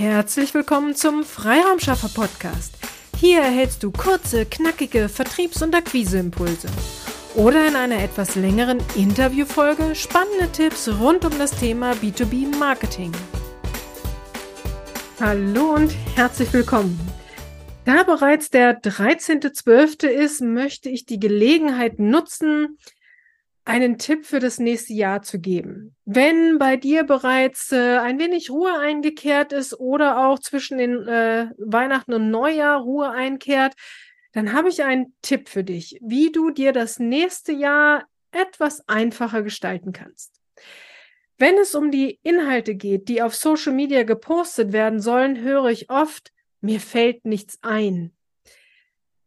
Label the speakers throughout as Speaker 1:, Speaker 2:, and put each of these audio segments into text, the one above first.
Speaker 1: Herzlich willkommen zum Freiraumschaffer Podcast. Hier erhältst du kurze, knackige Vertriebs- und Akquiseimpulse. Oder in einer etwas längeren Interviewfolge spannende Tipps rund um das Thema B2B Marketing. Hallo und herzlich willkommen. Da bereits der 13.12. ist, möchte ich die Gelegenheit nutzen, einen Tipp für das nächste Jahr zu geben. Wenn bei dir bereits äh, ein wenig Ruhe eingekehrt ist oder auch zwischen den äh, Weihnachten und Neujahr Ruhe einkehrt, dann habe ich einen Tipp für dich, wie du dir das nächste Jahr etwas einfacher gestalten kannst. Wenn es um die Inhalte geht, die auf Social Media gepostet werden sollen, höre ich oft, mir fällt nichts ein.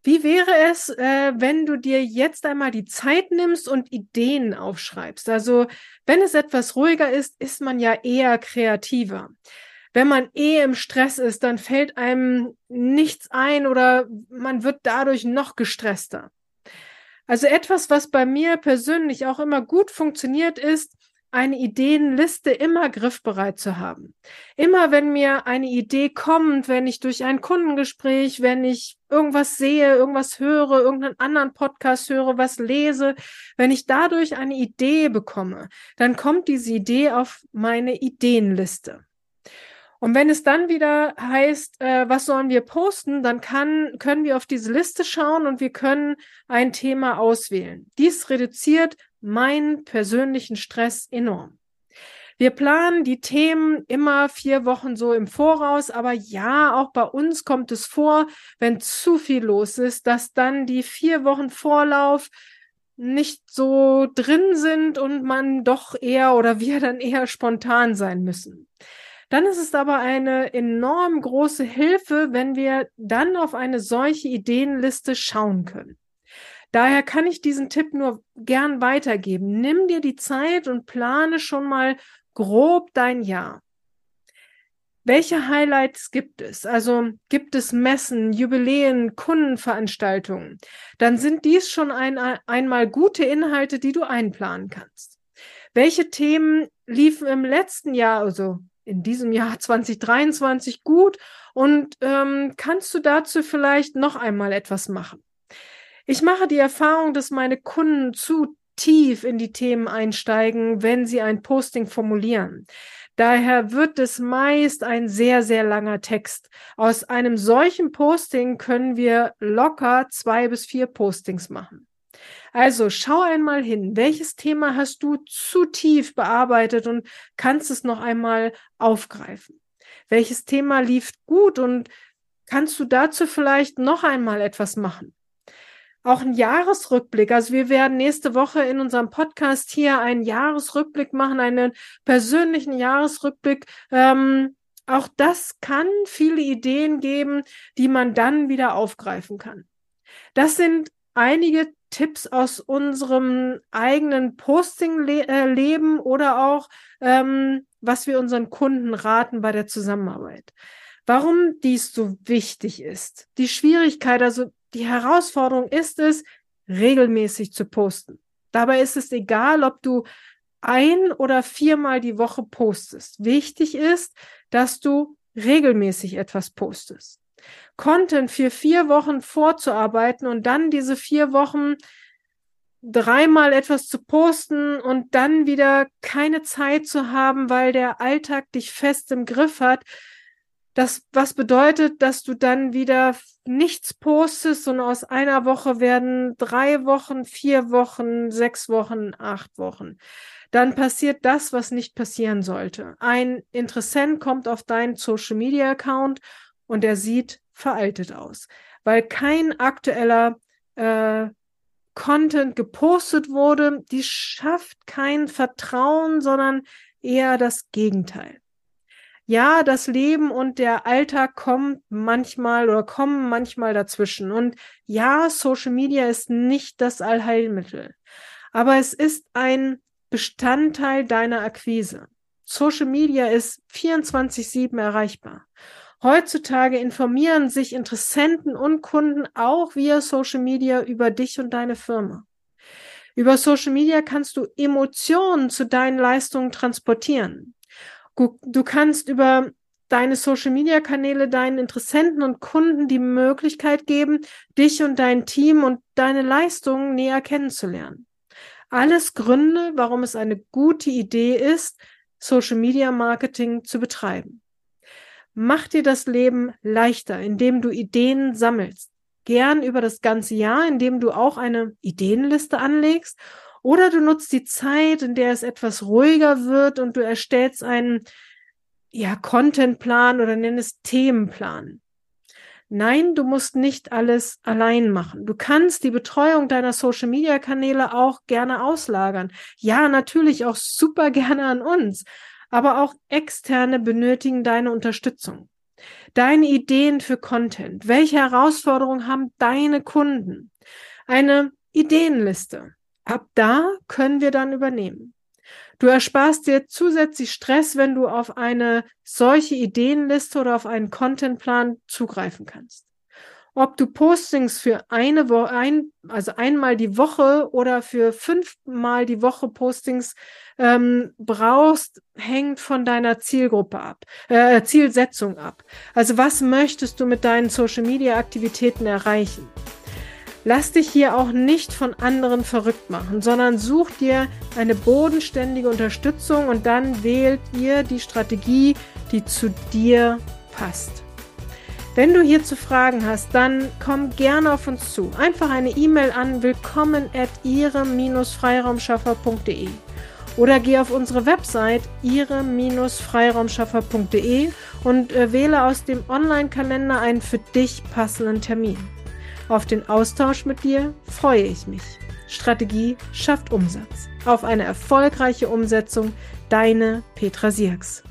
Speaker 1: Wie wäre es, äh, wenn du dir jetzt einmal die Zeit nimmst und Ideen aufschreibst? Also, wenn es etwas ruhiger ist, ist man ja eher kreativer. Wenn man eh im Stress ist, dann fällt einem nichts ein oder man wird dadurch noch gestresster. Also etwas, was bei mir persönlich auch immer gut funktioniert, ist, eine Ideenliste immer griffbereit zu haben. Immer wenn mir eine Idee kommt, wenn ich durch ein Kundengespräch, wenn ich irgendwas sehe, irgendwas höre, irgendeinen anderen Podcast höre, was lese, wenn ich dadurch eine Idee bekomme, dann kommt diese Idee auf meine Ideenliste. Und wenn es dann wieder heißt, äh, was sollen wir posten, dann kann, können wir auf diese Liste schauen und wir können ein Thema auswählen. Dies reduziert meinen persönlichen Stress enorm. Wir planen die Themen immer vier Wochen so im Voraus, aber ja, auch bei uns kommt es vor, wenn zu viel los ist, dass dann die vier Wochen Vorlauf nicht so drin sind und man doch eher oder wir dann eher spontan sein müssen. Dann ist es aber eine enorm große Hilfe, wenn wir dann auf eine solche Ideenliste schauen können. Daher kann ich diesen Tipp nur gern weitergeben. Nimm dir die Zeit und plane schon mal grob dein Jahr. Welche Highlights gibt es? Also gibt es Messen, Jubiläen, Kundenveranstaltungen? Dann sind dies schon ein, einmal gute Inhalte, die du einplanen kannst. Welche Themen liefen im letzten Jahr, also in diesem Jahr 2023 gut und ähm, kannst du dazu vielleicht noch einmal etwas machen? Ich mache die Erfahrung, dass meine Kunden zu tief in die Themen einsteigen, wenn sie ein Posting formulieren. Daher wird es meist ein sehr, sehr langer Text. Aus einem solchen Posting können wir locker zwei bis vier Postings machen. Also schau einmal hin, welches Thema hast du zu tief bearbeitet und kannst es noch einmal aufgreifen. Welches Thema lief gut und kannst du dazu vielleicht noch einmal etwas machen? Auch ein Jahresrückblick. Also wir werden nächste Woche in unserem Podcast hier einen Jahresrückblick machen, einen persönlichen Jahresrückblick. Ähm, auch das kann viele Ideen geben, die man dann wieder aufgreifen kann. Das sind einige Tipps aus unserem eigenen Posting-Leben oder auch, ähm, was wir unseren Kunden raten bei der Zusammenarbeit. Warum dies so wichtig ist. Die Schwierigkeit, also die Herausforderung ist es, regelmäßig zu posten. Dabei ist es egal, ob du ein oder viermal die Woche postest. Wichtig ist, dass du regelmäßig etwas postest. Content für vier Wochen vorzuarbeiten und dann diese vier Wochen dreimal etwas zu posten und dann wieder keine Zeit zu haben, weil der Alltag dich fest im Griff hat, das, was bedeutet, dass du dann wieder nichts postest und aus einer Woche werden drei Wochen, vier Wochen, sechs Wochen, acht Wochen. Dann passiert das, was nicht passieren sollte. Ein Interessent kommt auf deinen Social Media Account und er sieht veraltet aus, weil kein aktueller äh, Content gepostet wurde. Die schafft kein Vertrauen, sondern eher das Gegenteil ja, das Leben und der Alltag kommt manchmal oder kommen manchmal dazwischen. Und ja, Social Media ist nicht das Allheilmittel, aber es ist ein Bestandteil deiner Akquise. Social Media ist 24-7 erreichbar. Heutzutage informieren sich Interessenten und Kunden auch via Social Media über dich und deine Firma. Über Social Media kannst du Emotionen zu deinen Leistungen transportieren. Du kannst über deine Social-Media-Kanäle deinen Interessenten und Kunden die Möglichkeit geben, dich und dein Team und deine Leistungen näher kennenzulernen. Alles Gründe, warum es eine gute Idee ist, Social-Media-Marketing zu betreiben. Mach dir das Leben leichter, indem du Ideen sammelst. Gern über das ganze Jahr, indem du auch eine Ideenliste anlegst. Oder du nutzt die Zeit, in der es etwas ruhiger wird und du erstellst einen ja, Contentplan oder nenn es Themenplan. Nein, du musst nicht alles allein machen. Du kannst die Betreuung deiner Social Media Kanäle auch gerne auslagern. Ja, natürlich auch super gerne an uns. Aber auch externe benötigen deine Unterstützung. Deine Ideen für Content. Welche Herausforderungen haben deine Kunden? Eine Ideenliste. Ab da können wir dann übernehmen. Du ersparst dir zusätzlich Stress, wenn du auf eine solche Ideenliste oder auf einen Contentplan zugreifen kannst. Ob du Postings für eine Woche, ein, also einmal die Woche oder für fünfmal die Woche Postings ähm, brauchst, hängt von deiner Zielgruppe ab, äh, Zielsetzung ab. Also was möchtest du mit deinen Social Media Aktivitäten erreichen? Lass dich hier auch nicht von anderen verrückt machen, sondern such dir eine bodenständige Unterstützung und dann wählt ihr die Strategie, die zu dir passt. Wenn du hierzu Fragen hast, dann komm gerne auf uns zu. Einfach eine E-Mail an willkommen at ihre-freiraumschaffer.de oder geh auf unsere Website ihre-freiraumschaffer.de und äh, wähle aus dem Online-Kalender einen für dich passenden Termin. Auf den Austausch mit dir freue ich mich. Strategie schafft Umsatz. Auf eine erfolgreiche Umsetzung. Deine Petra Sierks.